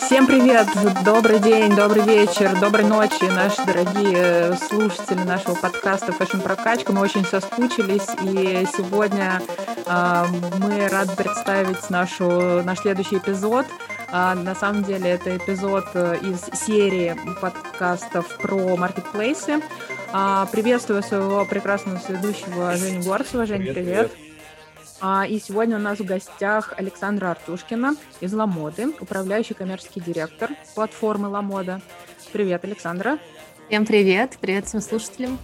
Всем привет, добрый день, добрый вечер, доброй ночи, наши дорогие слушатели нашего подкаста Fashion Прокачка. Мы очень соскучились, и сегодня э, мы рады представить нашу, наш следующий эпизод. А, на самом деле это эпизод э, из серии подкастов про маркетплейсы. А, приветствую своего прекрасного ведущего Женю Горцева. Женя, привет. привет. А, и сегодня у нас в гостях Александра Артушкина из Ламоды, управляющий коммерческий директор платформы Ламода. Привет, Александра. Всем привет, привет всем слушателям.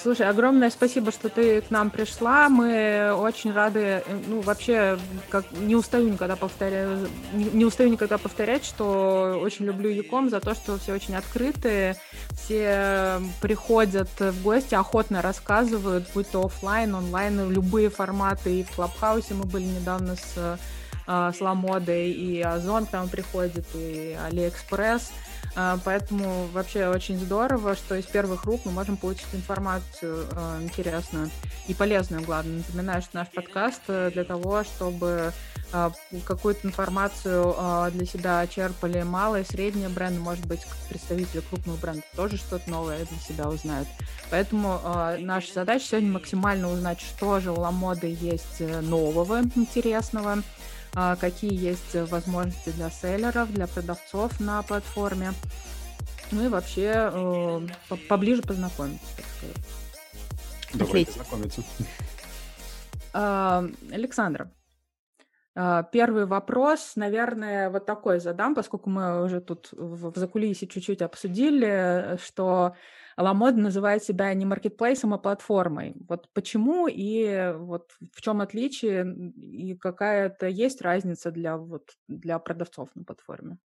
Слушай, огромное спасибо, что ты к нам пришла. Мы очень рады, ну, вообще, как не устаю никогда повторять, не, не устаю никогда повторять, что очень люблю Яком за то, что все очень открытые, все приходят в гости, охотно рассказывают, будь то офлайн, онлайн, любые форматы. И в Клабхаусе мы были недавно с, а, с Ламодой, и Озон к нам приходит, и Алиэкспресс. А, поэтому вообще очень здорово, что из первых рук мы можем получить информацию а, интересную и полезную, главное. Напоминаю, что наш подкаст э, для того, чтобы а, какую-то информацию для себя черпали малые, средние бренды, может быть, представители крупных брендов тоже что-то новое для себя узнают. Поэтому наша задача сегодня максимально узнать, что же у Ламоды есть э, нового, интересного, а, какие есть возможности для селлеров, для продавцов на платформе. Ну и вообще э, поближе познакомиться, так сказать. Давайте знакомиться. А, Александра, а, Первый вопрос, наверное, вот такой задам, поскольку мы уже тут в закулисе чуть-чуть обсудили, что Ламода называет себя не маркетплейсом, а платформой. Вот почему и вот в чем отличие и какая-то есть разница для, вот, для продавцов на платформе?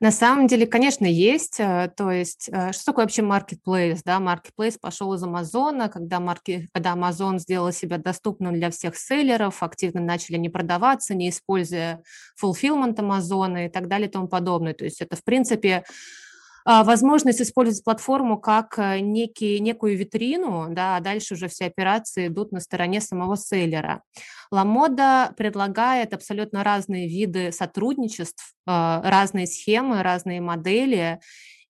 На самом деле, конечно, есть. Э, то есть, э, что такое вообще marketplace? Да, marketplace пошел из Амазона, когда, марки, когда Amazon сделал себя доступным для всех селлеров, активно начали не продаваться, не используя fulfillment Амазона и так далее и тому подобное. То есть это, в принципе, а, возможность использовать платформу как э, некий, некую витрину, да, а дальше уже все операции идут на стороне самого селлера. Ламода предлагает абсолютно разные виды сотрудничеств, а, разные схемы, разные модели,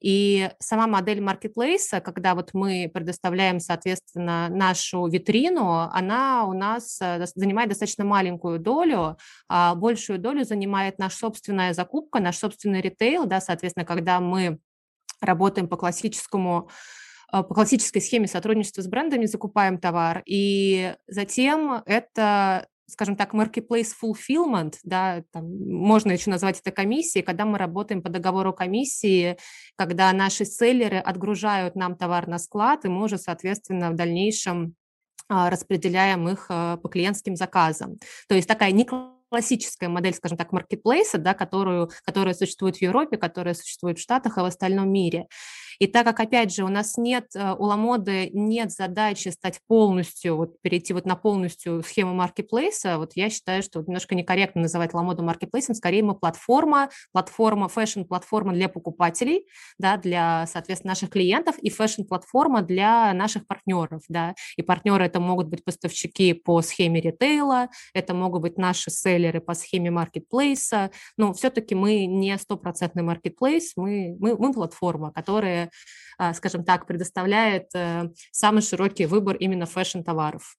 и сама модель маркетплейса, когда вот мы предоставляем, соответственно, нашу витрину, она у нас э, занимает достаточно маленькую долю, а большую долю занимает наша собственная закупка, наш собственный ритейл, да, соответственно, когда мы работаем по классическому а, по классической схеме сотрудничества с брендами, закупаем товар, и затем это скажем так, marketplace fulfillment, да, там, можно еще назвать это комиссией, когда мы работаем по договору комиссии, когда наши селлеры отгружают нам товар на склад, и мы уже, соответственно, в дальнейшем а, распределяем их а, по клиентским заказам. То есть такая не классическая модель, скажем так, маркетплейса, да, которую, которая существует в Европе, которая существует в Штатах и в остальном мире. И так как, опять же, у нас нет, э, у Ламоды нет задачи стать полностью, вот перейти вот на полностью схему маркетплейса, вот я считаю, что немножко некорректно называть Ламоду маркетплейсом, скорее мы платформа, платформа, фэшн-платформа для покупателей, да, для, соответственно, наших клиентов и фэшн-платформа для наших партнеров, да, и партнеры это могут быть поставщики по схеме ритейла, это могут быть наши селлеры по схеме маркетплейса, но все-таки мы не стопроцентный маркетплейс, мы, мы, мы платформа, которая а, скажем так, предоставляет э, самый широкий выбор именно фэшн-товаров.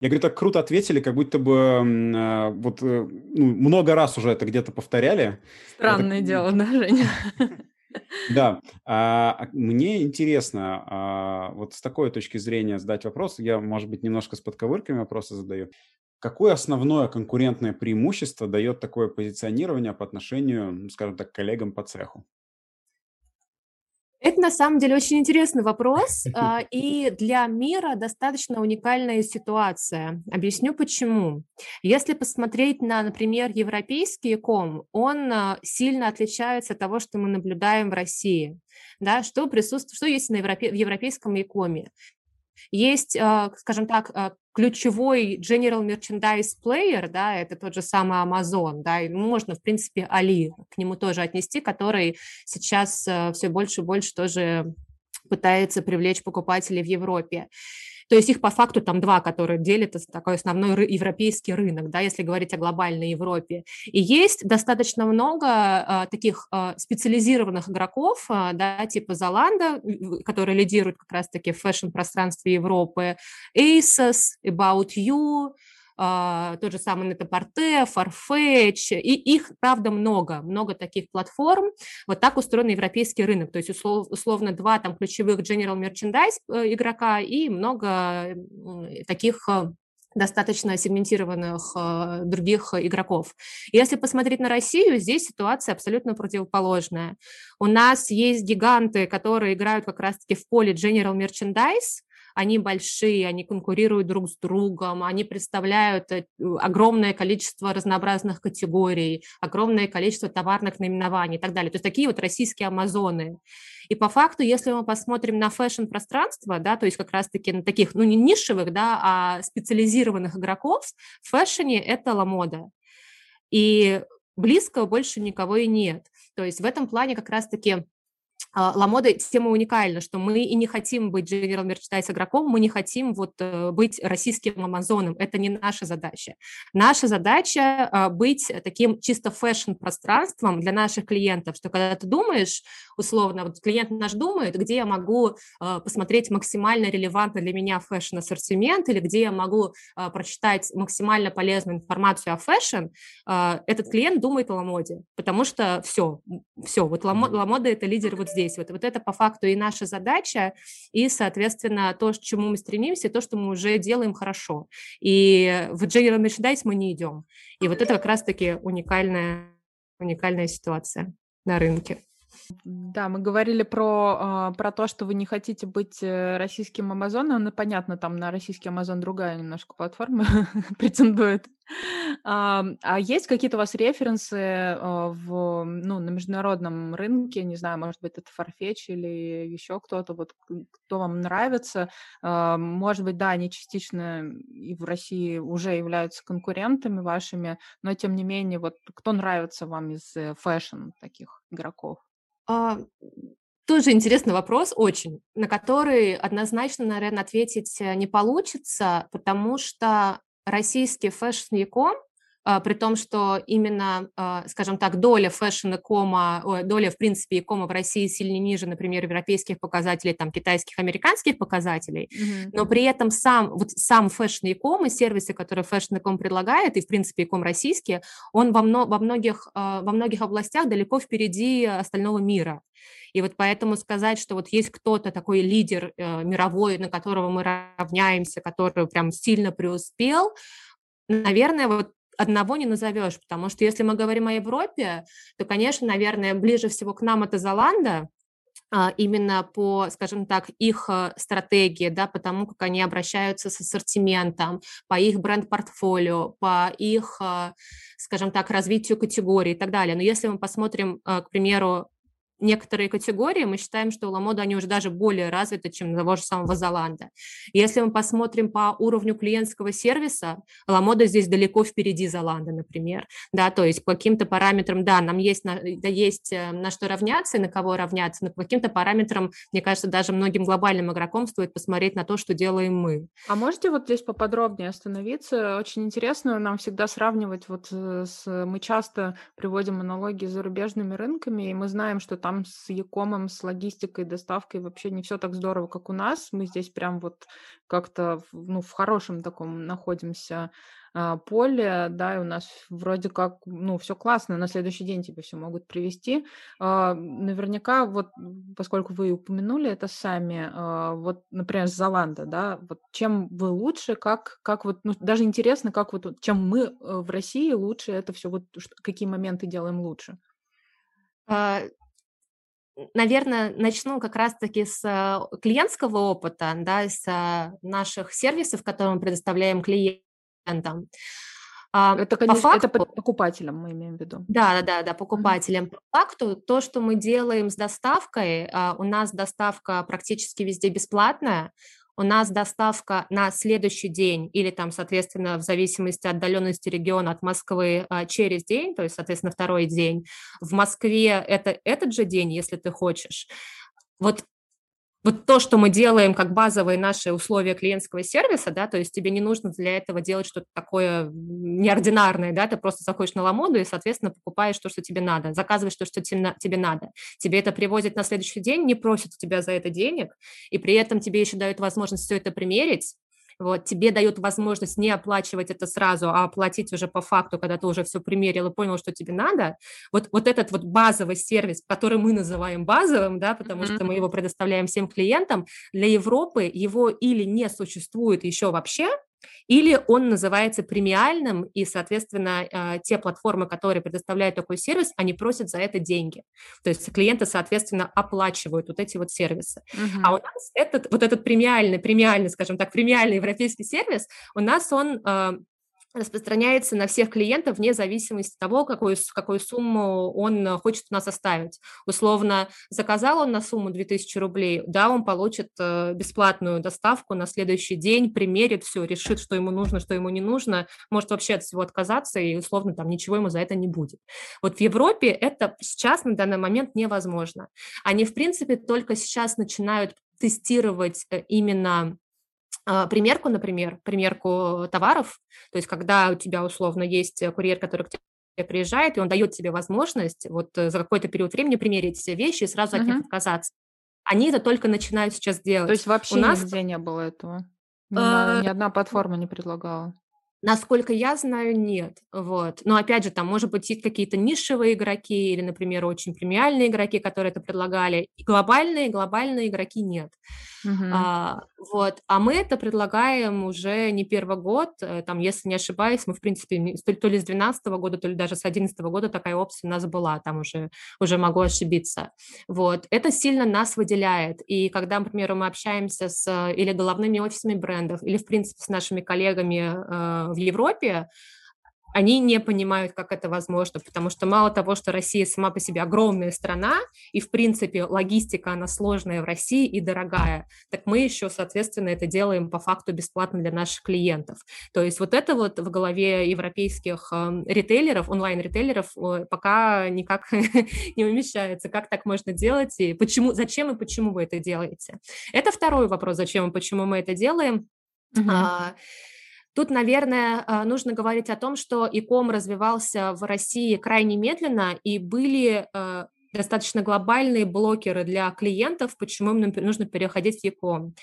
Я говорю, так круто ответили, как будто бы э, вот э, ну, много раз уже это где-то повторяли. Странное это... дело, да, Женя? Да, а, мне интересно, а, вот с такой точки зрения задать вопрос, я, может быть, немножко с подковырками вопросы задаю. Какое основное конкурентное преимущество дает такое позиционирование по отношению, скажем так, к коллегам по цеху? Это на самом деле очень интересный вопрос, а, и для мира достаточно уникальная ситуация. Объясню почему. Если посмотреть на, например, европейский ком, он а, сильно отличается от того, что мы наблюдаем в России. Да, что присутствует, что есть на европе, в европейском икоме? Есть, а, скажем так, ключевой general merchandise player, да, это тот же самый Amazon, да, и можно, в принципе, Али к нему тоже отнести, который сейчас э, все больше и больше тоже пытается привлечь покупателей в Европе. То есть их по факту там два, которые делят такой основной европейский рынок, да, если говорить о глобальной Европе. И есть достаточно много а, таких а, специализированных игроков, а, да, типа Zalando, которые лидируют как раз-таки в фэшн-пространстве Европы, Asos, About You, тот же самый Нетапорте, Farfetch, и их, правда, много, много таких платформ. Вот так устроен европейский рынок, то есть услов, условно два там ключевых general merchandise э, игрока и много таких э, достаточно сегментированных э, других игроков. Если посмотреть на Россию, здесь ситуация абсолютно противоположная. У нас есть гиганты, которые играют как раз-таки в поле general merchandise, они большие, они конкурируют друг с другом, они представляют э, огромное количество разнообразных категорий, огромное количество товарных наименований и так далее. То есть такие вот российские Амазоны. И по факту, если мы посмотрим на фэшн-пространство, да, то есть как раз-таки на таких, ну не нишевых, да, а специализированных игроков, в фэшне это ламода. И близкого больше никого и нет. То есть в этом плане как раз-таки Ламода тема уникальна, что мы и не хотим быть General Merchandise игроком, мы не хотим вот э, быть российским Амазоном, это не наша задача. Наша задача а, быть таким чисто фэшн-пространством для наших клиентов, что когда ты думаешь, условно, вот клиент наш думает, где я могу а, посмотреть максимально релевантно для меня фэшн-ассортимент или где я могу прочитать максимально полезную информацию о фэшн, этот клиент думает о Ламоде, потому что все, все, вот Ламода – это лидер вот здесь. Вот, вот это по факту и наша задача, и, соответственно, то, к чему мы стремимся, то, что мы уже делаем хорошо. И в General Merchandise мы не идем. И вот это как раз-таки уникальная, уникальная ситуация на рынке. Да, мы говорили про, а, про то, что вы не хотите быть э, российским Амазоном. Ну, понятно, там на российский Амазон другая немножко платформа претендует. А, а есть какие-то у вас референсы а, в, ну, на международном рынке? Не знаю, может быть, это Farfetch или еще кто-то, вот, кто вам нравится? Может быть, да, они частично и в России уже являются конкурентами вашими, но тем не менее, вот кто нравится вам из э, фэшн таких игроков? А, тоже интересный вопрос, очень, на который однозначно, наверное, ответить э, не получится, потому что российский фэшн-яком при том, что именно, а, скажем так, доля fashion com а, доля, в принципе, com а в России сильно ниже, например, европейских показателей, там, китайских, американских показателей, mm-hmm. но при этом сам, вот сам fashion com и сервисы, которые fashion com предлагает, и, в принципе, com российский, он во, мно, во, многих, а, во многих областях далеко впереди остального мира. И вот поэтому сказать, что вот есть кто-то такой лидер э, мировой, на которого мы равняемся, который прям сильно преуспел, наверное, вот одного не назовешь, потому что если мы говорим о Европе, то, конечно, наверное, ближе всего к нам это Золанда, а, именно по, скажем так, их э, стратегии, да, по тому, как они обращаются с ассортиментом, по их бренд-портфолио, по их, э, скажем так, развитию категорий и так далее. Но если мы посмотрим, э, к примеру, некоторые категории, мы считаем, что у Ламода они уже даже более развиты, чем того же самого Золанда. Если мы посмотрим по уровню клиентского сервиса, Ламода здесь далеко впереди Золанда, например. Да, то есть по каким-то параметрам, да, нам есть на, да, есть э, на что равняться и на кого равняться, но по каким-то параметрам, мне кажется, даже многим глобальным игрокам стоит посмотреть на то, что делаем мы. А можете вот здесь поподробнее остановиться? Очень интересно нам всегда сравнивать вот э, с... Мы часто приводим аналогии с зарубежными рынками, и мы знаем, что там там с Якомом, с логистикой, доставкой вообще не все так здорово, как у нас. Мы здесь прям вот как-то ну, в хорошем таком находимся а, поле, да, и у нас вроде как, ну, все классно, на следующий день тебе все могут привести. А, наверняка, вот, поскольку вы упомянули это сами, а, вот, например, с Золанда, да, вот чем вы лучше, как, как вот, ну, даже интересно, как вот, чем мы э, в России лучше это все, вот, какие моменты делаем лучше? Наверное, начну как раз-таки с э, клиентского опыта, да, с э, наших сервисов, которые мы предоставляем клиентам. А, это, конечно, по факту, это покупателям мы имеем в виду. Да, да, да, да, покупателям. По факту то, что мы делаем с доставкой, а, у нас доставка практически везде бесплатная у нас доставка на следующий день или там, соответственно, в зависимости от отдаленности региона от Москвы а, через день, то есть, соответственно, второй день. В Москве это этот же день, если ты хочешь. Вот вот то, что мы делаем как базовые наши условия клиентского сервиса, да, то есть тебе не нужно для этого делать что-то такое неординарное, да, ты просто заходишь на Ламоду и, соответственно, покупаешь то, что тебе надо, заказываешь то, что тебе надо. Тебе это привозят на следующий день, не просят у тебя за это денег, и при этом тебе еще дают возможность все это примерить, вот, тебе дают возможность не оплачивать это сразу, а оплатить уже по факту, когда ты уже все примерил и понял, что тебе надо. Вот, вот этот вот базовый сервис, который мы называем базовым, да, потому mm-hmm. что мы его предоставляем всем клиентам, для Европы его или не существует еще вообще, или он называется премиальным, и, соответственно, э, те платформы, которые предоставляют такой сервис, они просят за это деньги. То есть клиенты, соответственно, оплачивают вот эти вот сервисы. Uh-huh. А у нас этот, вот этот премиальный, премиальный, скажем так, премиальный европейский сервис, у нас он э, распространяется на всех клиентов вне зависимости от того, какую, какую сумму он э, хочет у нас оставить. Условно, заказал он на сумму 2000 рублей, да, он получит э, бесплатную доставку на следующий день, примерит все, решит, что ему нужно, что ему не нужно, может вообще от всего отказаться, и условно там ничего ему за это не будет. Вот в Европе это сейчас на данный момент невозможно. Они, в принципе, только сейчас начинают тестировать э, именно примерку, например, примерку товаров, то есть когда у тебя условно есть курьер, который к тебе приезжает, и он дает тебе возможность вот э, за какой-то период времени примерить все вещи и сразу от них отказаться. Они это только начинают сейчас делать. То есть вообще у нас... нигде не было этого? Ни, а... ни одна платформа не предлагала? Насколько я знаю, нет. Вот. Но опять же, там, может быть, есть какие-то нишевые игроки или, например, очень премиальные игроки, которые это предлагали. И глобальные, глобальные игроки нет. Uh-huh. А, вот. А мы это предлагаем уже не первый год. Э, там, если не ошибаюсь, мы, в принципе, то ли с 2012 года, то ли даже с 2011 года такая опция у нас была. Там уже, уже могу ошибиться. Вот. Это сильно нас выделяет. И когда, например, мы общаемся с или головными офисами брендов, или, в принципе, с нашими коллегами э, в Европе, они не понимают, как это возможно, потому что мало того, что Россия сама по себе огромная страна, и, в принципе, логистика, она сложная в России и дорогая, так мы еще, соответственно, это делаем по факту бесплатно для наших клиентов. То есть вот это вот в голове европейских э, ритейлеров, онлайн-ритейлеров пока никак не умещается, как так можно делать, и почему, зачем и почему вы это делаете. Это второй вопрос, зачем и почему мы это делаем. Uh-huh. Тут, наверное, а, нужно говорить о том, что ИКОМ развивался в России крайне медленно, и были а, достаточно глобальные блокеры для клиентов, почему им нужно переходить в ЕКОМ.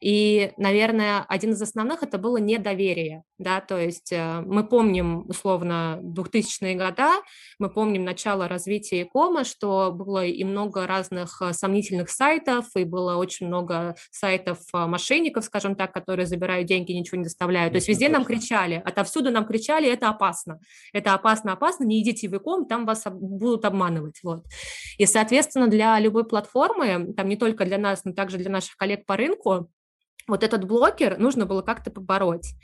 И, наверное, один из основных это было недоверие, да, то есть э, мы помним условно 2000-е годы, мы помним начало развития Кома, что было и много разных э, сомнительных сайтов, и было очень много сайтов э, мошенников, скажем так, которые забирают деньги, ничего не доставляют. То есть везде нам кричали, отовсюду нам кричали, это опасно, это опасно, опасно, не идите в Иком, там вас будут обманывать, вот. И, соответственно, для любой платформы, там не только для нас, но также для наших коллег по рынку, вот этот блокер нужно было как-то побороть.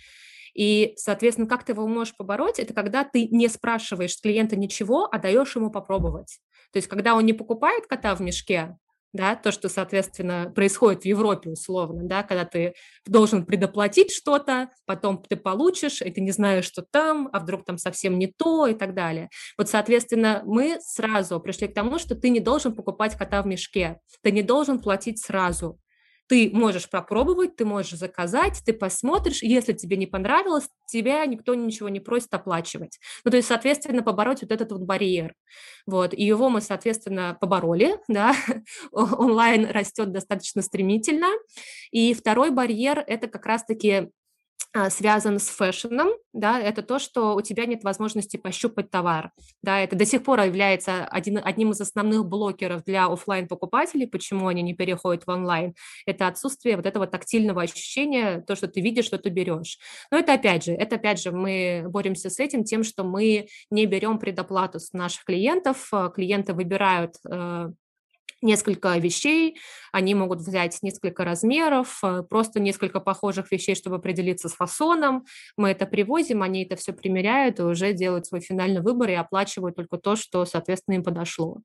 И, соответственно, как ты его можешь побороть, это когда ты не спрашиваешь с клиента ничего, а даешь ему попробовать. То есть, когда он не покупает кота в мешке, да, то, что, соответственно, происходит в Европе условно, да, когда ты должен предоплатить что-то, потом ты получишь, и ты не знаешь, что там, а вдруг там совсем не то и так далее. Вот, соответственно, мы сразу пришли к тому, что ты не должен покупать кота в мешке, ты не должен платить сразу, ты можешь попробовать, ты можешь заказать, ты посмотришь, если тебе не понравилось, тебя никто ничего не просит оплачивать. Ну, то есть, соответственно, побороть вот этот вот барьер. Вот, и его мы, соответственно, побороли, да, онлайн растет достаточно стремительно. И второй барьер – это как раз-таки связан с фэшном, да, это то, что у тебя нет возможности пощупать товар, да, это до сих пор является один, одним из основных блокеров для офлайн покупателей, почему они не переходят в онлайн, это отсутствие вот этого тактильного ощущения, то, что ты видишь, что ты берешь. Но это опять же, это опять же мы боремся с этим тем, что мы не берем предоплату с наших клиентов, а, клиенты выбирают э, несколько вещей, они могут взять несколько размеров, э, просто несколько похожих вещей, чтобы определиться с фасоном. Мы это привозим, они это все примеряют и уже делают свой финальный выбор и оплачивают только то, что, соответственно, им подошло.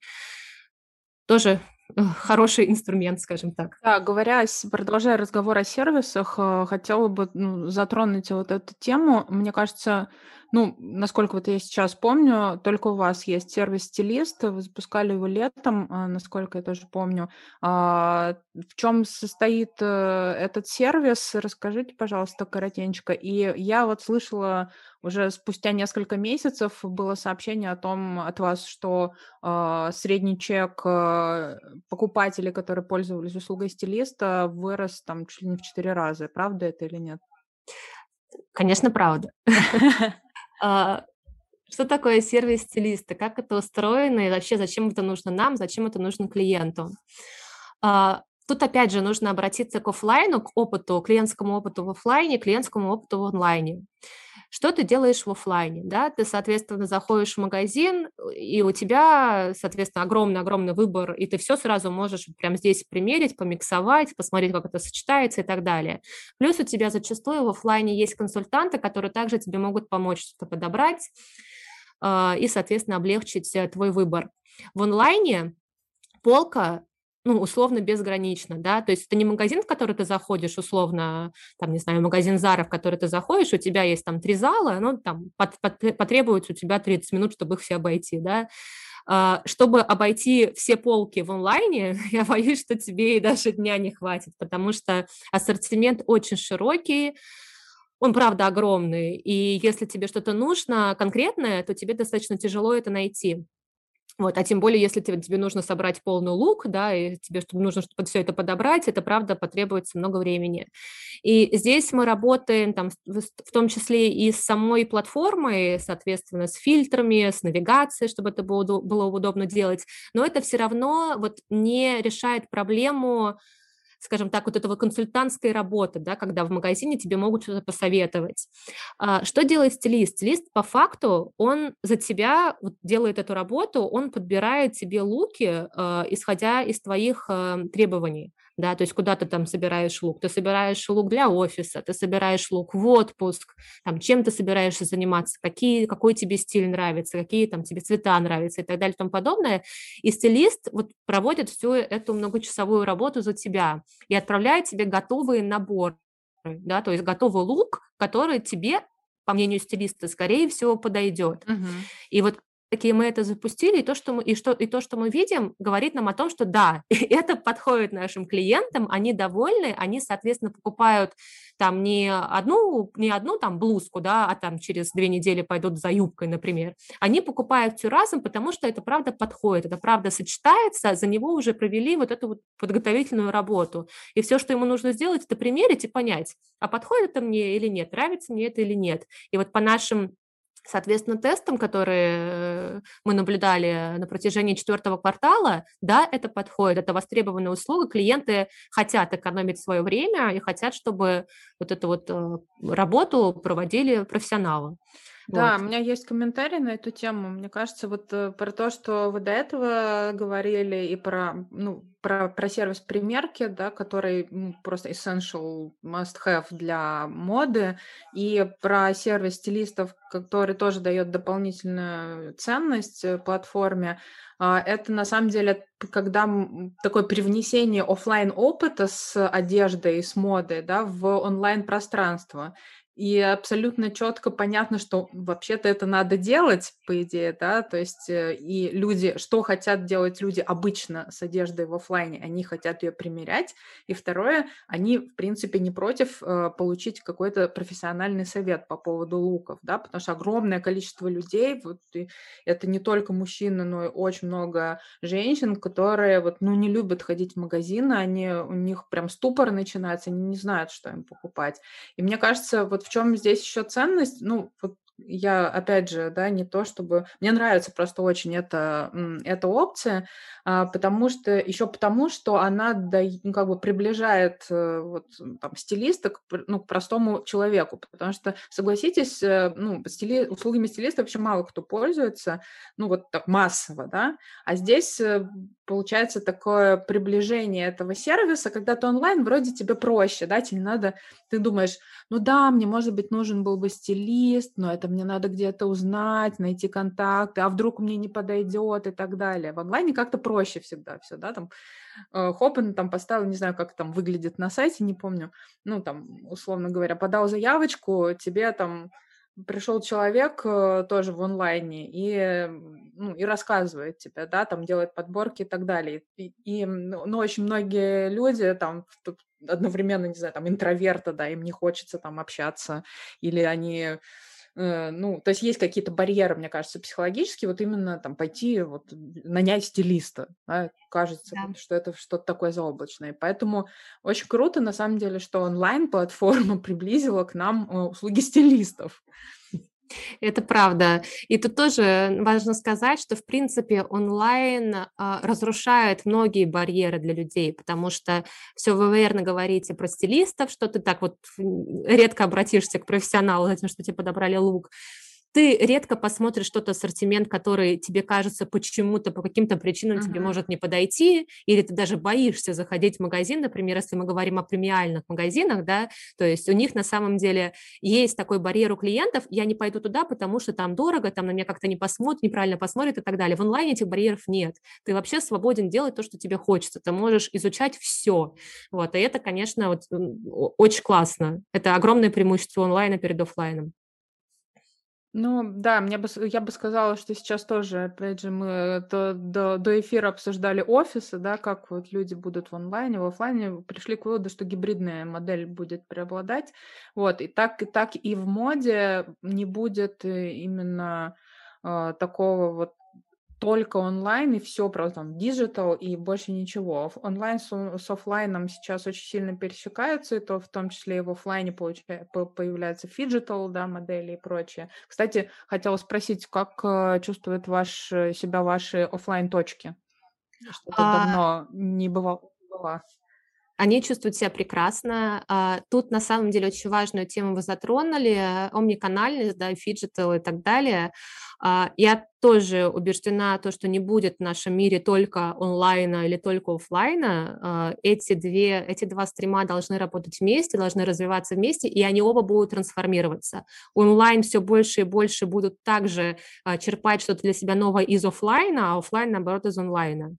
Тоже э, хороший инструмент, скажем так. Да, говоря, продолжая разговор о сервисах, э, хотела бы ну, затронуть вот эту тему. Мне кажется, Ну, насколько вот я сейчас помню, только у вас есть сервис-стилист, вы запускали его летом, а, насколько я тоже помню. А, в чем состоит э, этот сервис? Расскажите, пожалуйста, коротенько. И я вот слышала уже спустя несколько месяцев было сообщение о том от вас, что э, средний чек э, покупателей, которые пользовались услугой стилиста, вырос там чуть ли не в четыре раза. Правда это или нет? Конечно, правда. А, что такое сервис стилиста? Как это устроено и вообще зачем это нужно нам, зачем это нужно клиенту? А, тут опять же нужно обратиться к офлайну, к опыту, клиентскому опыту в офлайне, клиентскому опыту в онлайне. Что ты делаешь в офлайне? Да? Ты, соответственно, заходишь в магазин, и у тебя, соответственно, огромный-огромный выбор, и ты все сразу можешь прямо здесь примерить, помиксовать, посмотреть, как это сочетается и так далее. Плюс у тебя зачастую в офлайне есть консультанты, которые также тебе могут помочь что-то подобрать э, и, соответственно, облегчить э, твой выбор. В онлайне полка ну, условно безгранично, да, то есть это не магазин, в который ты заходишь, условно, там, не знаю, магазин Зара, в который ты заходишь, у тебя есть там три зала, ну, там, под, под, потребуется у тебя 30 минут, чтобы их все обойти, да, а, чтобы обойти все полки в онлайне, я боюсь, что тебе и даже дня не хватит, потому что ассортимент очень широкий, он, правда, огромный, и если тебе что-то нужно конкретное, то тебе достаточно тяжело это найти. Вот, а тем более, если тебе, тебе нужно собрать полный лук, да, и тебе чтобы нужно чтобы все это подобрать, это, правда, потребуется много времени. И здесь мы работаем там, в том числе и с самой платформой, соответственно, с фильтрами, с навигацией, чтобы это было, было удобно делать, но это все равно вот не решает проблему скажем так, вот этого консультантской работы, да, когда в магазине тебе могут что-то посоветовать. А, что делает стилист? Стилист по факту, он за тебя делает эту работу, он подбирает тебе луки, а, исходя из твоих а, требований да, то есть куда ты там собираешь лук? Ты собираешь лук для офиса, ты собираешь лук в отпуск, там, чем ты собираешься заниматься, какие, какой тебе стиль нравится, какие там тебе цвета нравятся и так далее и тому подобное. И стилист вот проводит всю эту многочасовую работу за тебя и отправляет тебе готовые наборы, да, то есть готовый лук, который тебе по мнению стилиста, скорее всего, подойдет. Угу. И вот такие мы это запустили, и то, что мы, и что, и то, что мы видим, говорит нам о том, что да, это подходит нашим клиентам, они довольны, они, соответственно, покупают там не одну, не одну там блузку, да, а там через две недели пойдут за юбкой, например. Они покупают все разом, потому что это правда подходит, это правда сочетается, за него уже провели вот эту вот подготовительную работу. И все, что ему нужно сделать, это примерить и понять, а подходит это мне или нет, нравится мне это или нет. И вот по нашим Соответственно, тестам, которые э, мы наблюдали на протяжении четвертого квартала, да, это подходит, это востребованная услуга, клиенты хотят экономить свое время и хотят, чтобы вот эту вот э, работу проводили профессионалы. Да, вот. у меня есть комментарий на эту тему. Мне кажется, вот э, про то, что вы до этого говорили, и про, ну, про, про сервис примерки, да, который ну, просто essential must-have для моды, и про сервис стилистов, который тоже дает дополнительную ценность э, платформе. А, это на самом деле, когда такое привнесение офлайн опыта с одеждой, с модой да, в онлайн пространство. И абсолютно четко понятно, что вообще-то это надо делать, по идее, да, то есть э, и люди, что хотят делать люди обычно с одеждой в офлайне, они хотят ее примерять, и второе, они, в принципе, не против э, получить какой-то профессиональный совет по поводу луков, да, потому что огромное количество людей, вот, это не только мужчины, но и очень много женщин, которые вот, ну, не любят ходить в магазины, они, у них прям ступор начинается, они не знают, что им покупать. И мне кажется, вот в чем здесь еще ценность? Ну, вот я, опять же, да, не то чтобы... Мне нравится просто очень эта, эта опция, а, потому что... Еще потому, что она да, ну, как бы приближает э, вот, там, стилиста к, ну, к простому человеку, потому что, согласитесь, э, ну, стили... услугами стилиста вообще мало кто пользуется, ну, вот так массово, да, а здесь э, получается такое приближение этого сервиса, когда ты онлайн, вроде тебе проще, да, тебе не надо, ты думаешь, ну да, мне, может быть, нужен был бы стилист, но это мне надо где-то узнать, найти контакты, а вдруг мне не подойдет и так далее. В онлайне как-то проще всегда все, да, там э, Хопен там поставил, не знаю, как там выглядит на сайте, не помню, ну, там, условно говоря, подал заявочку, тебе там пришел человек э, тоже в онлайне и, ну, и рассказывает тебе, да, там делает подборки и так далее. И, и ну, ну очень многие люди там одновременно, не знаю, там интроверты, да, им не хочется там общаться, или они ну, то есть есть какие-то барьеры, мне кажется, психологические, вот именно там пойти, вот, нанять стилиста, да, кажется, да. что это что-то такое заоблачное. Поэтому очень круто, на самом деле, что онлайн-платформа приблизила к нам э, услуги стилистов. Это правда. И тут тоже важно сказать, что, в принципе, онлайн а, разрушает многие барьеры для людей, потому что все вы верно говорите про стилистов, что ты так вот редко обратишься к профессионалу за тем, что тебе подобрали лук ты редко посмотришь тот ассортимент, который тебе кажется почему-то, по каким-то причинам uh-huh. тебе может не подойти, или ты даже боишься заходить в магазин, например, если мы говорим о премиальных магазинах, да, то есть у них на самом деле есть такой барьер у клиентов, я не пойду туда, потому что там дорого, там на меня как-то не посмотрят, неправильно посмотрят и так далее. В онлайне этих барьеров нет. Ты вообще свободен делать то, что тебе хочется. Ты можешь изучать все. Вот, и это, конечно, вот, очень классно. Это огромное преимущество онлайна перед офлайном. Ну да, мне бы, я бы сказала, что сейчас тоже, опять же, мы до, до, до эфира обсуждали офисы, да, как вот люди будут в онлайне, в офлайне, пришли к выводу, что гибридная модель будет преобладать. Вот, и так, и так и в моде не будет э, именно э, такого вот только онлайн и все просто там digital и больше ничего. Онлайн с, с офлайном сейчас очень сильно пересекаются, и то в том числе и в офлайне получается, появляется phygital, да, модели и прочее. Кстати, хотела спросить, как э, чувствуют ваш, себя ваши офлайн точки? Что-то а... давно не бывало. Они чувствуют себя прекрасно. А, тут на самом деле очень важную тему вы затронули, омниканальность, да, phygital и так далее. А, я тоже убеждена, то, что не будет в нашем мире только онлайна или только офлайна. А, эти, две, эти два стрима должны работать вместе, должны развиваться вместе, и они оба будут трансформироваться. Онлайн все больше и больше будут также черпать что-то для себя новое из офлайна, а офлайн, наоборот, из онлайна.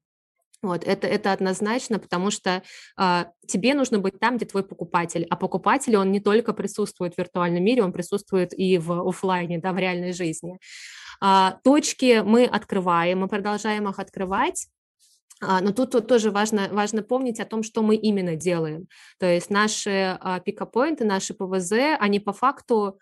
Вот, это, это однозначно, потому что э, тебе нужно быть там, где твой покупатель, а покупатель, он не только присутствует в виртуальном мире, он присутствует и в офлайне, да, в реальной жизни. Э, точки мы открываем, мы продолжаем их открывать, но тут, тоже важно, важно помнить о том, что мы именно делаем. То есть наши пикапоинты, наши ПВЗ, они по факту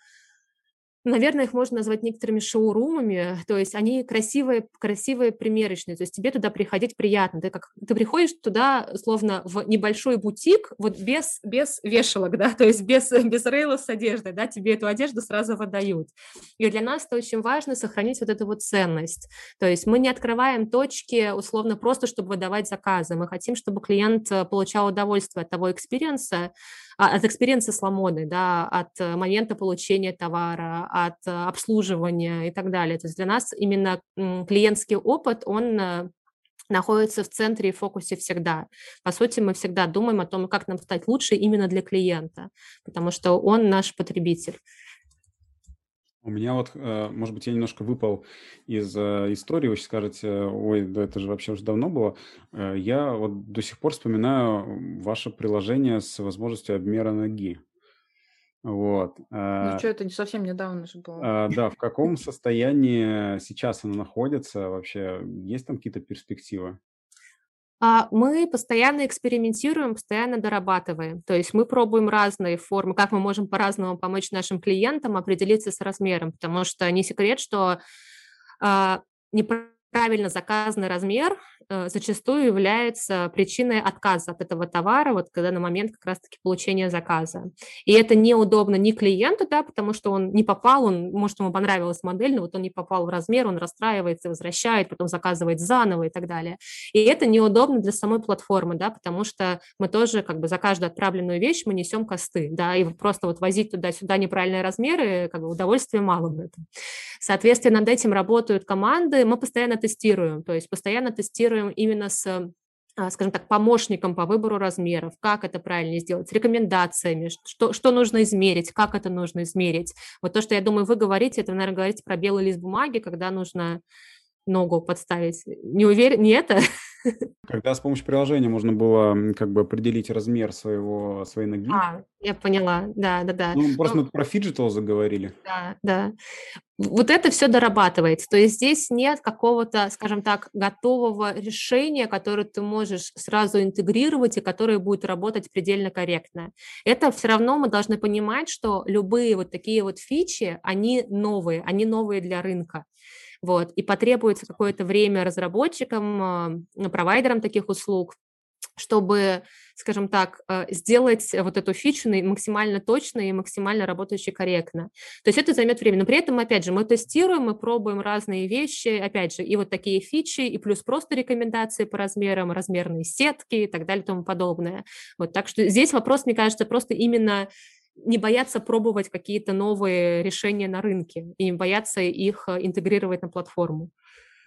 наверное, их можно назвать некоторыми шоурумами, то есть они красивые, красивые примерочные, то есть тебе туда приходить приятно, ты, как, ты приходишь туда словно в небольшой бутик, вот без, без вешалок, да, то есть без, без рейлов с одеждой, да, тебе эту одежду сразу выдают. И для нас это очень важно сохранить вот эту вот ценность, то есть мы не открываем точки условно просто, чтобы выдавать заказы, мы хотим, чтобы клиент э, получал удовольствие от того experience а, от experience а с Ламодой, да, от э, момента получения товара, от э, обслуживания и так далее. То есть для нас именно клиентский опыт, он э, находится в центре и фокусе всегда. По сути, мы всегда думаем о том, как нам стать лучше именно для клиента, потому что он наш потребитель. У меня вот, э, может быть, я немножко выпал из э, истории, вы сейчас скажете, ой, да это же вообще уже давно было. Э, я вот до сих пор вспоминаю ваше приложение с возможностью обмера ноги. Вот. Ну что, это не совсем недавно же было. Да, в каком состоянии сейчас оно находится вообще? Есть там какие-то перспективы? А, мы постоянно экспериментируем, постоянно дорабатываем. То есть мы пробуем разные формы, как мы можем по-разному помочь нашим клиентам определиться с размером, потому что не секрет, что а, неправильно заказанный размер Э, зачастую является причиной отказа от этого товара, вот когда на момент как раз-таки получения заказа. И это неудобно ни клиенту, да, потому что он не попал, он, может, ему понравилась модель, но вот он не попал в размер, он расстраивается, возвращает, потом заказывает заново и так далее. И это неудобно для самой платформы, да, потому что мы тоже как бы за каждую отправленную вещь мы несем косты, да, и просто вот возить туда-сюда неправильные размеры, как бы удовольствия мало в этом. Соответственно, над этим работают команды, мы постоянно тестируем, то есть постоянно тестируем именно с а, скажем так, помощником по выбору размеров, как это правильно сделать, с рекомендациями, что, что нужно измерить, как это нужно измерить. Вот то, что, я думаю, вы говорите, это, наверное, говорите про белый лист бумаги, когда нужно ногу подставить. Не уверен, не это? Когда с помощью приложения можно было как бы определить размер своего, своей ноги. А, я поняла, да, да, да. Ну, просто ну, мы про phygital заговорили. Да, да. Вот это все дорабатывается. То есть здесь нет какого-то, скажем так, готового решения, которое ты можешь сразу интегрировать и которое будет работать предельно корректно. Это все равно мы должны понимать, что любые вот такие вот фичи, они новые, они новые для рынка. Вот, и потребуется какое-то время разработчикам, э, провайдерам таких услуг, чтобы, скажем так, э, сделать вот эту фичу максимально точно и максимально работающей корректно. То есть это займет время. Но при этом, опять же, мы тестируем, мы пробуем разные вещи, опять же, и вот такие фичи, и плюс просто рекомендации по размерам, размерные сетки и так далее и тому подобное. Вот, так что здесь вопрос, мне кажется, просто именно не бояться пробовать какие-то новые решения на рынке и не бояться их э, интегрировать на платформу.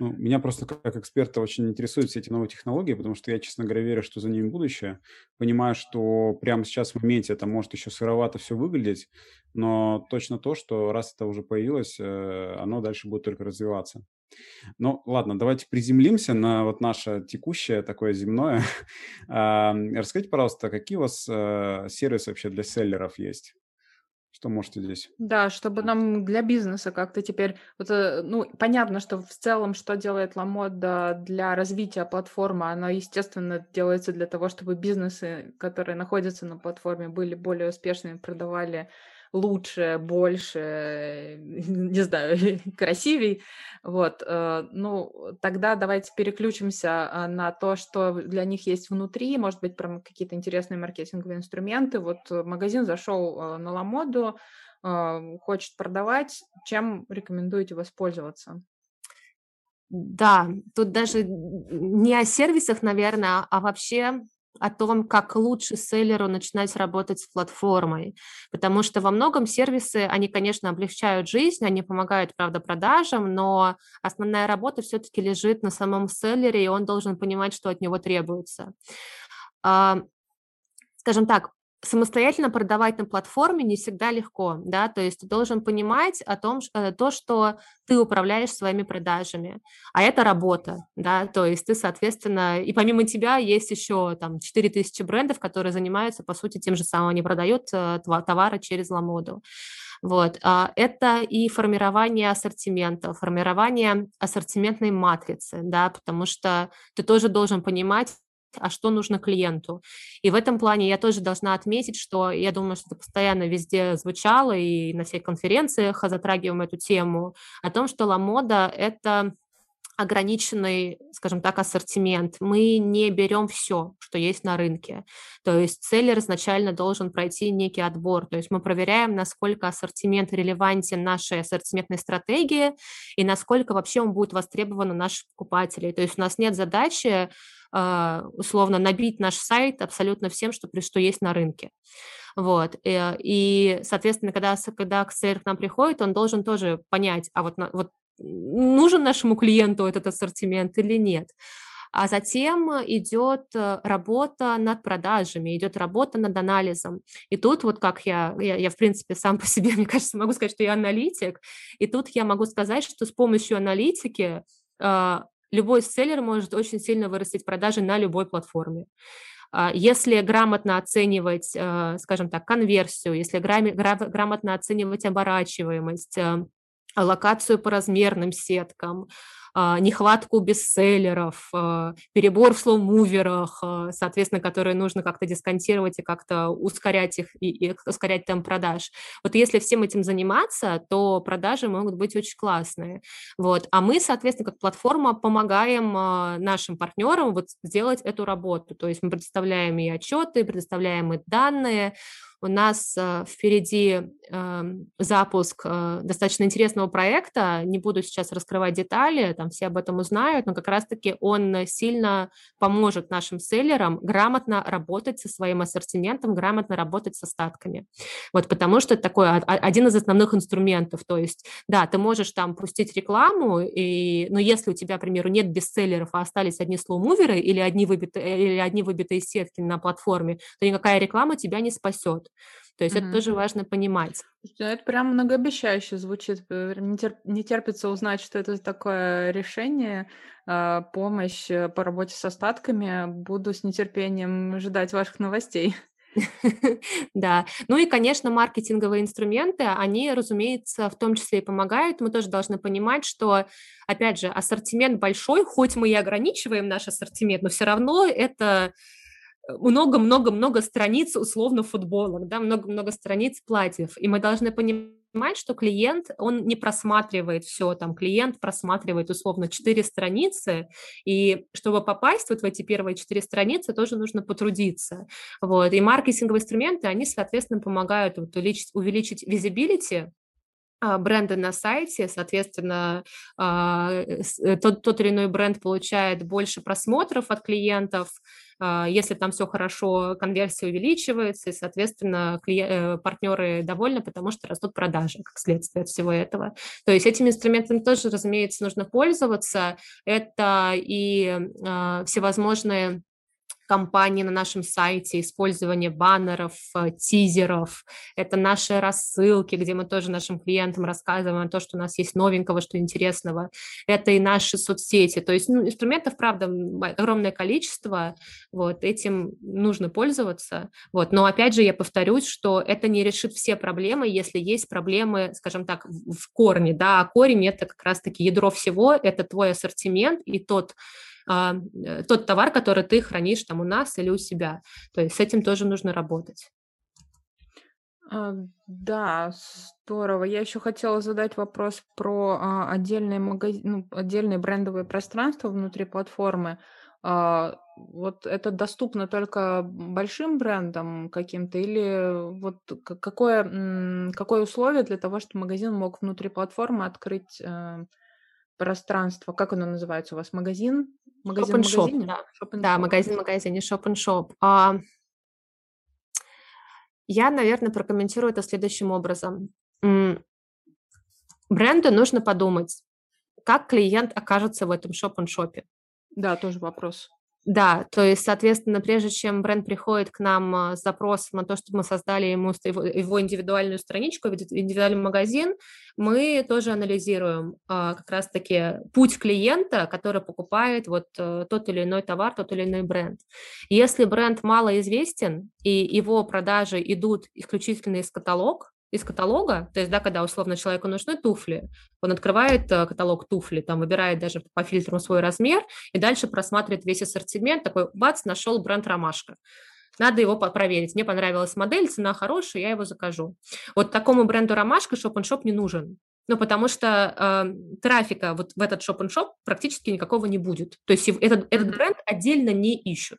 Ну, меня просто как эксперта очень интересуют все эти новые технологии, потому что я, честно говоря, верю, что за ними будущее. Понимаю, что прямо сейчас в моменте это может еще сыровато все выглядеть, но точно то, что раз это уже появилось, э, оно дальше будет только развиваться. Ну, ладно, давайте приземлимся на вот наше текущее такое земное. Расскажите, пожалуйста, какие у вас э, сервисы вообще для селлеров есть? Что можете здесь? Да, чтобы нам для бизнеса как-то теперь... Э, ну, понятно, что в целом, что делает Ламода для развития платформы, оно, естественно, делается для того, чтобы бизнесы, которые находятся на платформе, были более успешными, продавали лучше, больше, не знаю, красивей. Вот, э, ну, тогда давайте переключимся а, на то, что для них есть внутри, может быть, прям какие-то интересные маркетинговые инструменты. Вот э, магазин зашел э, на Ламоду, хочет продавать, чем рекомендуете воспользоваться? Да, тут даже не о сервисах, наверное, а вообще о том, как лучше селлеру начинать работать с платформой, потому что во многом сервисы, они, конечно, облегчают жизнь, они помогают, правда, продажам, но основная работа все-таки лежит на самом селлере, и он должен понимать, что от него требуется. А, скажем так, самостоятельно продавать на платформе не всегда легко, да, то есть ты должен понимать о том, э, то, что ты управляешь своими продажами, а это работа, да, то есть ты, соответственно, и помимо тебя есть еще там 4000 брендов, которые занимаются, по сути, тем же самым, они продают э, товары через Ламоду. Вот. А, это и формирование ассортимента, формирование ассортиментной матрицы, да, потому что ты тоже должен понимать, а что нужно клиенту. И в этом плане я тоже должна отметить, что я думаю, что это постоянно везде звучало, и на всех конференциях затрагиваем эту тему, о том, что ламода — это ограниченный, скажем так, ассортимент. Мы не берем все, что есть на рынке. То есть селлер изначально должен пройти некий отбор. То есть мы проверяем, насколько ассортимент релевантен нашей ассортиментной стратегии и насколько вообще он будет востребован у наших покупателей. То есть у нас нет задачи а, условно набить наш сайт абсолютно всем, что, что есть на рынке. Вот. Э, и, соответственно, когда, когда сейлер к нам приходит, он должен тоже понять, а вот, вот нужен нашему клиенту этот ассортимент или нет. А затем идет э, работа над продажами, идет работа над анализом. И тут вот как я, я, я в принципе сам по себе, мне кажется, могу сказать, что я аналитик, и тут я могу сказать, что с помощью аналитики а, любой селлер может очень сильно вырастить продажи на любой платформе. А, если грамотно оценивать, э, скажем так, конверсию, если грамотно оценивать оборачиваемость, э, локацию по размерным сеткам, нехватку бестселлеров, а, перебор в слоу-муверах, а, соответственно, которые нужно как-то дисконтировать и как-то ускорять их и, и ускорять темп продаж. Вот если всем этим заниматься, то продажи могут быть очень классные. Вот. А мы, соответственно, как платформа помогаем нашим партнерам вот сделать эту работу. То есть мы предоставляем и отчеты, предоставляем и данные, у нас впереди эм, запуск э, достаточно интересного проекта. Не буду сейчас раскрывать детали, там все об этом узнают, но как раз-таки он сильно поможет нашим селлерам грамотно работать со своим ассортиментом, грамотно работать с остатками. Вот потому что это такой один из основных инструментов. То есть, да, ты можешь там пустить рекламу, и, но если у тебя, к примеру, нет бестселлеров, а остались одни слоумуверы или одни выбитые, или одни выбитые сетки на платформе, то никакая реклама тебя не спасет. То есть mm-hmm. это тоже важно понимать. Это прям многообещающе звучит. Э, не, терп, не терпится узнать, что это такое решение, а, помощь э, по работе с остатками. Буду с нетерпением ожидать ваших новостей. Да, ну и, конечно, маркетинговые инструменты, они, разумеется, в том числе и помогают. Мы тоже должны понимать, что, опять же, ассортимент большой, хоть мы и ограничиваем наш ассортимент, но все равно это много-много-много страниц условно футболок, да, много-много страниц платьев, и мы должны понимать, что клиент, он не просматривает все, там, клиент просматривает условно четыре страницы, и чтобы попасть вот в эти первые четыре страницы, тоже нужно потрудиться, вот, и маркетинговые инструменты, они, соответственно, помогают вот увеличить, увеличить visibility а, бренда на сайте, соответственно, а, э, тот, тот или иной бренд получает больше просмотров от клиентов, если там все хорошо, конверсия увеличивается, и, соответственно, э, партнеры довольны, потому что растут продажи, как следствие от всего этого. То есть этими инструментами тоже, разумеется, нужно пользоваться. Это и всевозможные кампании на нашем сайте, использование баннеров, э, тизеров, это наши рассылки, где мы тоже нашим клиентам рассказываем о том, что у нас есть новенького, что интересного, это и наши соцсети, то есть ну, инструментов, правда, огромное количество, вот, этим нужно пользоваться, вот, но опять же я повторюсь, что это не решит все проблемы, если есть проблемы, скажем так, в корне, да, а корень это как раз-таки ядро всего, это твой ассортимент и тот а, э, тот товар, который ты хранишь там у нас или у себя. То есть с этим тоже нужно работать. А, да, здорово. Я еще хотела задать вопрос про а, отдельные магазины, ну, отдельные брендовые пространства внутри платформы. Вот это доступно только большим брендам каким-то или вот какое, какое условие для того, чтобы магазин мог внутри платформы открыть э, пространство? Как оно называется у вас? Магазин? Магазин в магазине? Да, да магазин в магазине, shop and shop. А, я, наверное, прокомментирую это следующим образом. Бренду нужно подумать, как клиент окажется в этом shop and shop. Да, тоже вопрос. Да, то есть, соответственно, прежде чем бренд приходит к нам а, с запросом на то, чтобы мы создали ему его индивидуальную страничку, индивидуальный магазин, мы тоже анализируем а, как раз-таки путь клиента, который покупает вот э, тот или иной товар, тот или иной бренд. Если бренд малоизвестен и его продажи идут исключительно из каталог, из каталога, то есть, да, когда условно человеку нужны туфли, он открывает э, каталог туфли, там выбирает даже по фильтру свой размер и дальше просматривает весь ассортимент, такой, бац, нашел бренд «Ромашка». Надо его проверить. Мне понравилась модель, цена хорошая, я его закажу. Вот такому бренду «Ромашка» шоп-н-шоп не нужен. Ну, потому что э, трафика вот в этот шоп-н-шоп практически никакого не будет. То есть этот, этот бренд отдельно не ищут.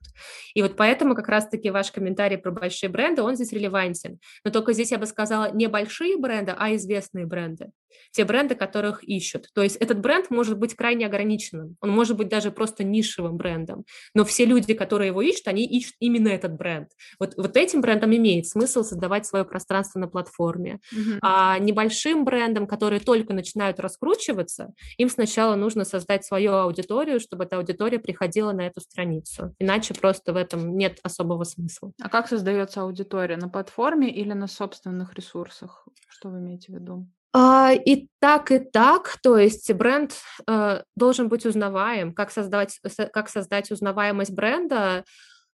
И вот поэтому как раз-таки ваш комментарий про большие бренды, он здесь релевантен. Но только здесь я бы сказала не большие бренды, а известные бренды. Те бренды, которых ищут. То есть этот бренд может быть крайне ограниченным. Он может быть даже просто нишевым брендом. Но все люди, которые его ищут, они ищут именно этот бренд. Вот, вот этим брендом имеет смысл создавать свое пространство на платформе. Mm-hmm. А небольшим брендам, которые только начинают раскручиваться, им сначала нужно создать свою аудиторию, чтобы эта аудитория приходила на эту страницу. Иначе просто в этом нет особого смысла. А как создается аудитория? На платформе или на собственных ресурсах? Что вы имеете в виду? А, и так, и так, то есть бренд э, должен быть узнаваем. Как создать, как создать узнаваемость бренда?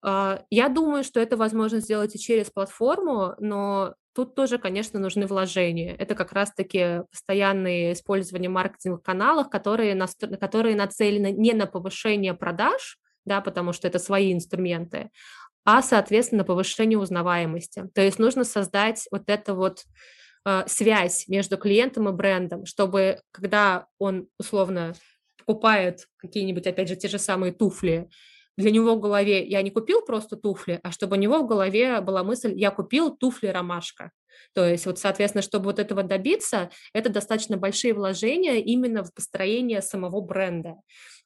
Э, я думаю, что это возможно сделать и через платформу, но Тут тоже, конечно, нужны вложения. Это как раз-таки постоянное использование маркетинговых каналов, которые, настро... которые нацелены не на повышение продаж, да, потому что это свои инструменты, а, соответственно, на повышение узнаваемости. То есть нужно создать вот это вот связь между клиентом и брендом, чтобы когда он условно покупает какие-нибудь, опять же, те же самые туфли, для него в голове я не купил просто туфли, а чтобы у него в голове была мысль, я купил туфли ромашка. То есть вот, соответственно, чтобы вот этого добиться, это достаточно большие вложения именно в построение самого бренда.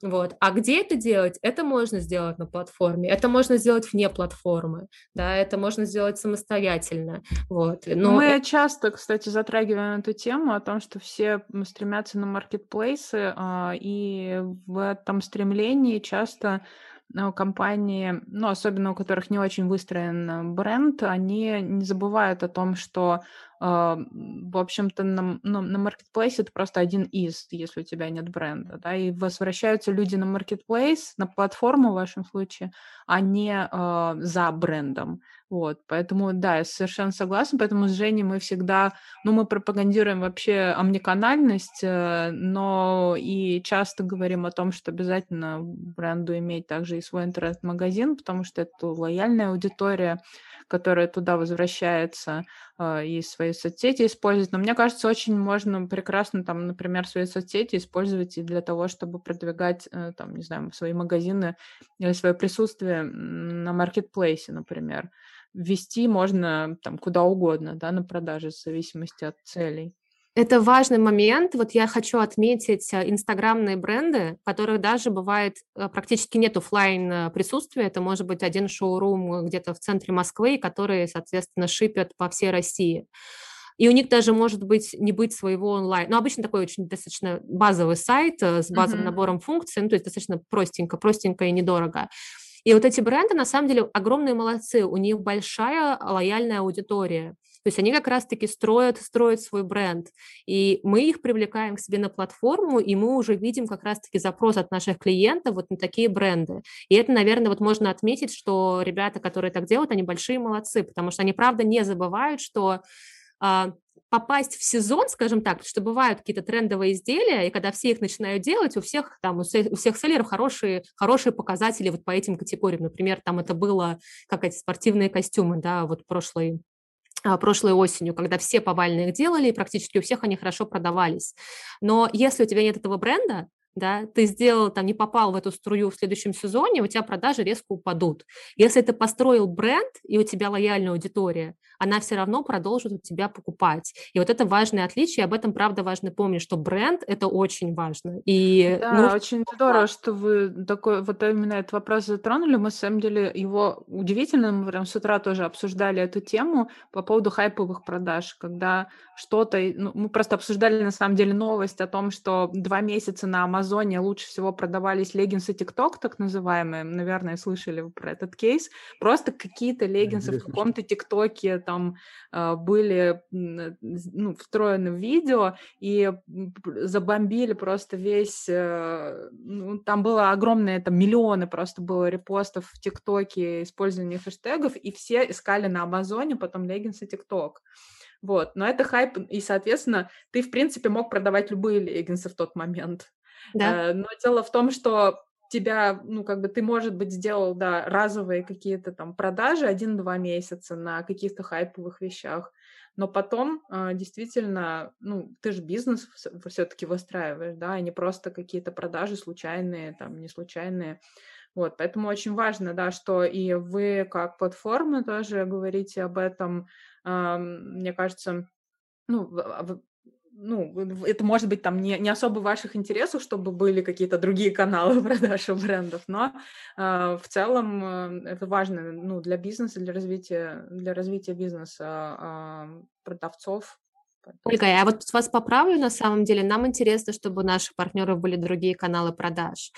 Вот. А где это делать? Это можно сделать на платформе, это можно сделать вне платформы, да, это можно сделать самостоятельно. Вот. Но Мы часто, кстати, затрагиваем эту тему о том, что все стремятся на маркетплейсы, а, и в этом стремлении часто компании, ну, особенно у которых не очень выстроен бренд, они не забывают о том, что в общем-то, на, ну, на маркетплейсе это просто один из, если у тебя нет бренда, да, и возвращаются люди на маркетплейс, на платформу в вашем случае, а не э, за брендом, вот, поэтому, да, я совершенно согласна, поэтому с Женей мы всегда, ну, мы пропагандируем вообще омниканальность, э, но и часто говорим о том, что обязательно бренду иметь также и свой интернет-магазин, потому что это лояльная аудитория, которая туда возвращается э, и свои соцсети использует. Но мне кажется, очень можно прекрасно там, например, свои соцсети использовать и для того, чтобы продвигать, э, там, не знаю, свои магазины или свое присутствие на маркетплейсе, например. Ввести можно там куда угодно, да, на продаже в зависимости от целей. Это важный момент. Вот я хочу отметить э, инстаграмные бренды, которых даже бывает э, практически нет офлайн э, присутствия. Это может быть один шоурум где-то в центре Москвы, которые, соответственно, шипят по всей России. И у них даже может быть не быть своего онлайн. Но ну, обычно такой очень достаточно базовый сайт с базовым mm-hmm. набором функций, ну, то есть достаточно простенько, простенько и недорого. И вот эти бренды, на самом деле, огромные молодцы, у них большая лояльная аудитория. То есть они как раз-таки строят, строят свой бренд. И мы их привлекаем к себе на платформу, и мы уже видим как раз-таки запрос от наших клиентов вот на такие бренды. И это, наверное, вот можно отметить, что ребята, которые так делают, они большие молодцы, потому что они, правда, не забывают, что а, попасть в сезон, скажем так, что бывают какие-то трендовые изделия, и когда все их начинают делать, у всех там, у всех, у всех селлеров хорошие, хорошие показатели вот по этим категориям. Например, там это было, как эти спортивные костюмы, да, вот прошлый прошлой осенью, когда все повально их делали, и практически у всех они хорошо продавались. Но если у тебя нет этого бренда, да, ты сделал, там, не попал в эту струю в следующем сезоне, у тебя продажи резко упадут. Если ты построил бренд, и у тебя лояльная аудитория, она все равно продолжит у тебя покупать. И вот это важное отличие, об этом, правда, важно помнить, что бренд – это очень важно. И да, нужно... очень здорово, что вы такой, вот именно этот вопрос затронули. Мы, на самом деле, его удивительно, мы прям с утра тоже обсуждали эту тему по поводу хайповых продаж, когда что-то, ну, мы просто обсуждали, на самом деле, новость о том, что два месяца на Амазоне лучше всего продавались леггинсы TikTok, так называемые, наверное, слышали про этот кейс, просто какие-то леггинсы в каком-то ТикТоке, там э, были ну, встроены в видео и забомбили просто весь... Э, ну, там было огромное, там миллионы просто было репостов в ТикТоке, использования хэштегов, и все искали на Амазоне потом леггинсы ТикТок. Вот, но это хайп, и, соответственно, ты, в принципе, мог продавать любые леггинсы в тот момент. Да. Э, но дело в том, что тебя, ну, как бы ты, может быть, сделал, да, разовые какие-то там продажи один-два месяца на каких-то хайповых вещах, но потом э, действительно, ну, ты же бизнес все-таки выстраиваешь, да, а не просто какие-то продажи случайные, там, не случайные. Вот, поэтому очень важно, да, что и вы как платформа тоже говорите об этом. Э, мне кажется, ну, ну, это может быть там не, не особо в ваших интересах, чтобы были какие-то другие каналы продаж у брендов, но э, в целом э, это важно ну, для бизнеса, для развития, для развития бизнеса э, продавцов, Ольга, я вот вас поправлю на самом деле. Нам интересно, чтобы у наших партнеров были другие каналы продаж.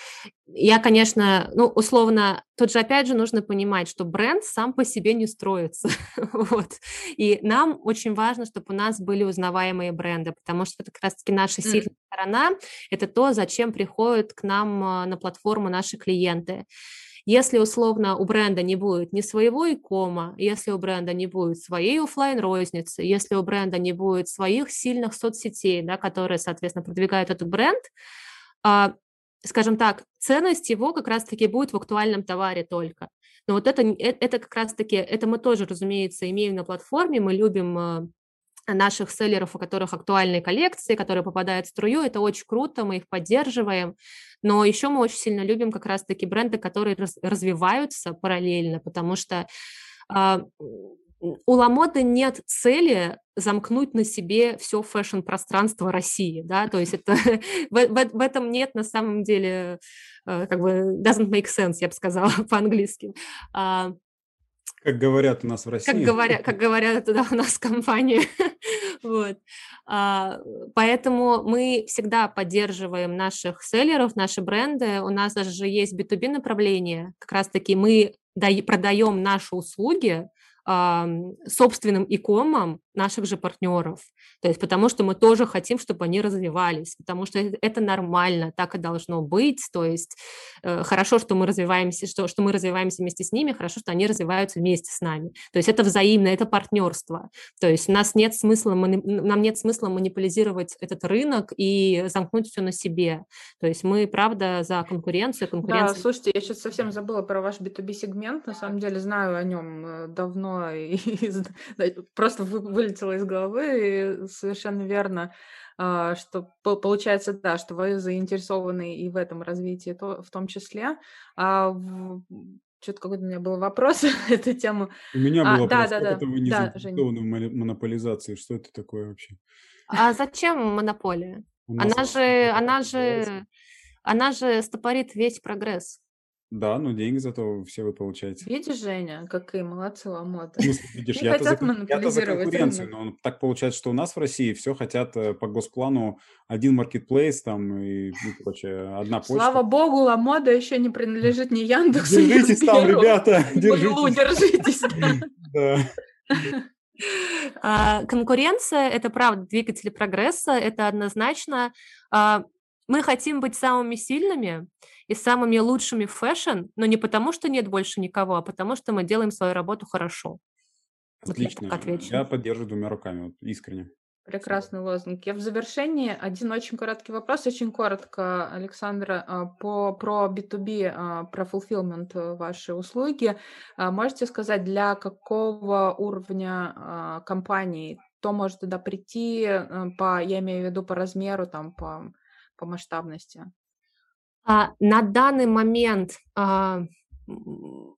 Я, конечно, ну, условно, тут же опять же нужно понимать, что бренд сам по себе не строится. вот. И нам очень важно, чтобы у нас были узнаваемые бренды, потому что это как раз-таки наша сильная mm. сторона, это то, зачем приходят к нам а, на платформу наши клиенты. Если условно у бренда не будет ни своего икома, если у бренда не будет своей офлайн розницы если у бренда не будет своих сильных соцсетей, да, которые, соответственно, продвигают этот бренд, а, скажем так, ценность его как раз-таки будет в актуальном товаре только. Но вот это, э, это как раз-таки, это мы тоже, разумеется, имеем на платформе, мы любим а, наших селлеров, у которых актуальные коллекции, которые попадают в струю. Это очень круто, мы их поддерживаем. Но еще мы очень сильно любим как раз-таки бренды, которые раз, развиваются параллельно, потому что э, у Ламоды нет цели замкнуть на себе все фэшн-пространство России, да, то есть это, в, в, в этом нет на самом деле, э, как бы, doesn't make sense, я бы сказала по-английски. А, как говорят у нас в России. Как говорят, как говорят да, у нас в компании. Вот. А, поэтому мы всегда поддерживаем наших селлеров, наши бренды. У нас даже есть B2B направление. Как раз-таки мы продаем наши услуги собственным икомам наших же партнеров. То есть потому что мы тоже хотим, чтобы они развивались, потому что это нормально, так и должно быть. То есть э, хорошо, что мы развиваемся, что, что мы развиваемся вместе с ними, хорошо, что они развиваются вместе с нами. То есть это взаимно, это партнерство. То есть у нас нет смысла, нам нет смысла манипулировать этот рынок и замкнуть все на себе. То есть мы, правда, за конкуренцию. конкуренцию. Да, слушайте, я сейчас совсем забыла про ваш B2B-сегмент. На самом деле знаю о нем э, давно и просто вылетело из головы. И совершенно верно, а, что получается, да, что вы заинтересованы и в этом развитии в том числе. А что-то какой-то у меня был вопрос на эту тему. У меня был а, вопрос, да, да, как да, это вы не да, заинтересованы в монополизации? Что это такое вообще? А зачем монополия? Она же, она же, она же стопорит весь прогресс. Да, но деньги зато все вы получаете. Видишь, Женя, какие молодцы ломоты. Ну, видишь, Не я-то за, хотят я-то за конкуренцию, но так получается, что у нас в России все хотят э, по госплану один маркетплейс там и, и прочее, одна почта. Слава богу, Ламода еще не принадлежит ни Яндексу, ни Держитесь там, ребята, держитесь. держитесь. Да. А, конкуренция – это правда двигатель прогресса, это однозначно. А, мы хотим быть самыми сильными и самыми лучшими в fashion, но не потому, что нет больше никого, а потому, что мы делаем свою работу хорошо. Отлично. Вот я, я поддерживаю двумя руками, вот искренне. Прекрасный лозунг. Я в завершении один очень короткий вопрос, очень коротко, Александра, а, по, про B2B, а, про fulfillment э, вашей услуги. Можете сказать, для какого уровня компании кто может туда прийти, э, по, я имею в виду по размеру, там, по по масштабности? А, на данный момент а,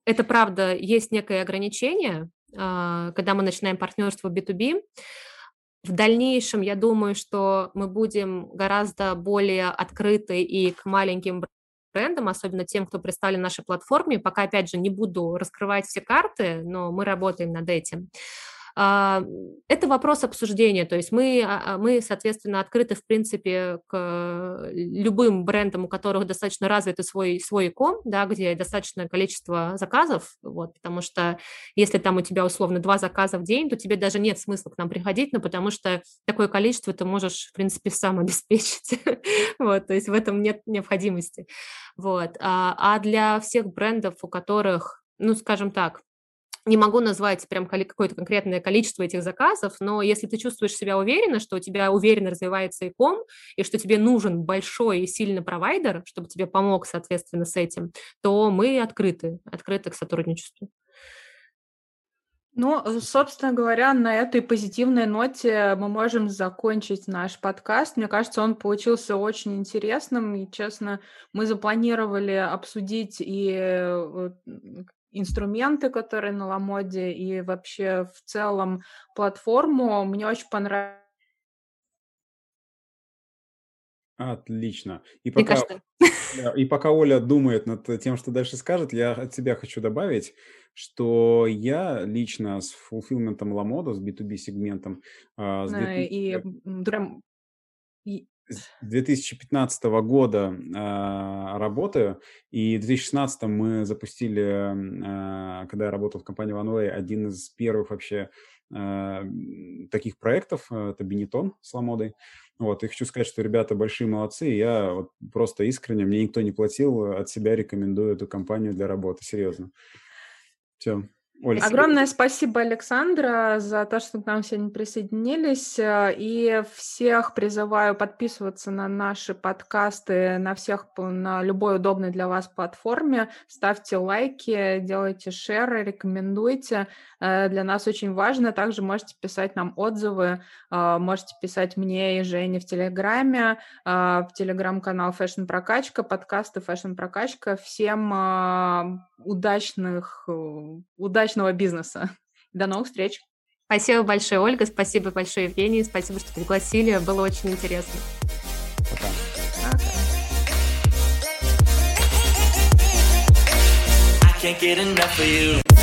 это правда, есть некое ограничение, а, когда мы начинаем партнерство B2B. В дальнейшем, я думаю, что мы будем гораздо более открыты и к маленьким брендам, особенно тем, кто представлен на нашей платформе. Пока, опять же, не буду раскрывать все карты, но мы работаем над этим. А, это вопрос обсуждения, то есть мы, а, а, мы, соответственно, открыты, в принципе, к любым брендам, у которых достаточно развитый свой, свой ком, да, где достаточное количество заказов, вот, потому что если там у тебя условно два заказа в день, то тебе даже нет смысла к нам приходить, ну, потому что такое количество ты можешь, в принципе, сам обеспечить, вот, то есть в этом нет необходимости, вот, а для всех брендов, у которых ну, скажем так, не могу назвать прям какое-то конкретное количество этих заказов, но если ты чувствуешь себя уверенно, что у тебя уверенно развивается иком, и что тебе нужен большой и сильный провайдер, чтобы тебе помог, соответственно, с этим, то мы открыты, открыты к сотрудничеству. Ну, э, собственно говоря, на этой позитивной ноте мы можем закончить наш подкаст. Мне кажется, он получился очень интересным. И, честно, мы запланировали обсудить и э, инструменты, которые на Ламоде, и вообще в целом платформу. Мне очень понравилось. Отлично. И пока, и пока Оля думает над тем, что дальше скажет, я от себя хочу добавить, что я лично с фулфилментом Ламода, с B2B-сегментом, а, с 2000... и, с 2015 года э, работаю, и в 2016 мы запустили, э, когда я работал в компании OneWay, один из первых вообще э, таких проектов, это Бенетон с Ламодой. Вот, и хочу сказать, что ребята большие молодцы, я вот просто искренне, мне никто не платил, от себя рекомендую эту компанию для работы, серьезно. Все. Оль, Огромное спасибо, Александра, за то, что к нам сегодня присоединились. Э, и всех призываю подписываться на наши подкасты на всех, на любой удобной для вас платформе. Ставьте лайки, делайте шеры, рекомендуйте. Э, для нас очень важно. Также можете писать нам отзывы, э, можете писать мне и Жене в Телеграме, в Телеграм-канал Fashion Прокачка, подкасты Fashion Прокачка. Всем удачных, удачных удачного бизнеса. До новых встреч. Спасибо большое, Ольга. Спасибо большое, Евгений. Спасибо, что пригласили. Было очень интересно. Пока. Пока.